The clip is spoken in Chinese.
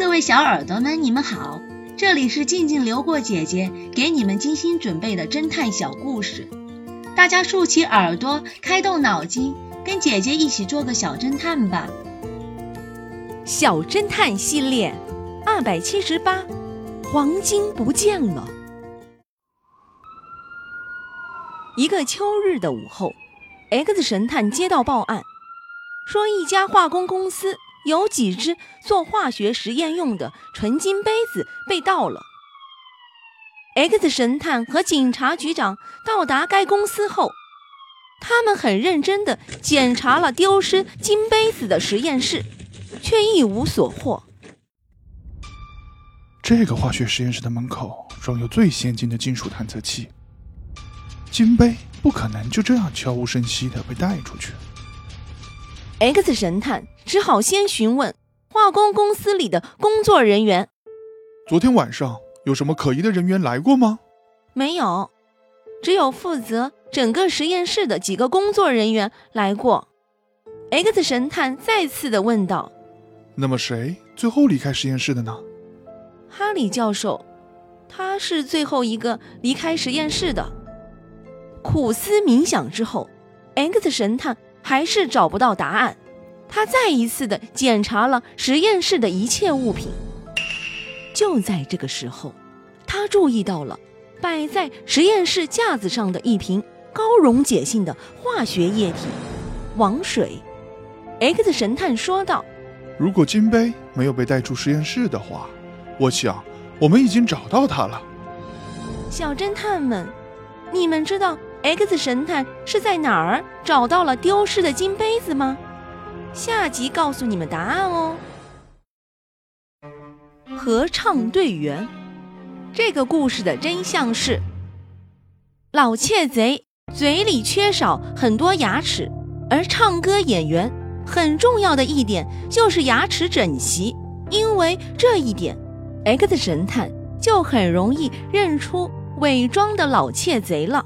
各位小耳朵们，你们好，这里是静静流过姐姐给你们精心准备的侦探小故事，大家竖起耳朵，开动脑筋，跟姐姐一起做个小侦探吧。小侦探系列二百七十八，黄金不见了。一个秋日的午后，X 神探接到报案，说一家化工公司。有几只做化学实验用的纯金杯子被盗了。X 神探和警察局长到达该公司后，他们很认真地检查了丢失金杯子的实验室，却一无所获。这个化学实验室的门口装有最先进的金属探测器，金杯不可能就这样悄无声息地被带出去。X 神探只好先询问化工公司里的工作人员：“昨天晚上有什么可疑的人员来过吗？”“没有，只有负责整个实验室的几个工作人员来过。”X 神探再次的问道：“那么谁最后离开实验室的呢？”“哈里教授，他是最后一个离开实验室的。”苦思冥想之后，X 神探。还是找不到答案，他再一次的检查了实验室的一切物品。就在这个时候，他注意到了摆在实验室架子上的一瓶高溶解性的化学液体——王水。X 神探说道：“如果金杯没有被带出实验室的话，我想我们已经找到它了。”小侦探们，你们知道？X 神探是在哪儿找到了丢失的金杯子吗？下集告诉你们答案哦。合唱队员，这个故事的真相是：老窃贼嘴里缺少很多牙齿，而唱歌演员很重要的一点就是牙齿整齐。因为这一点，X 神探就很容易认出伪装的老窃贼了。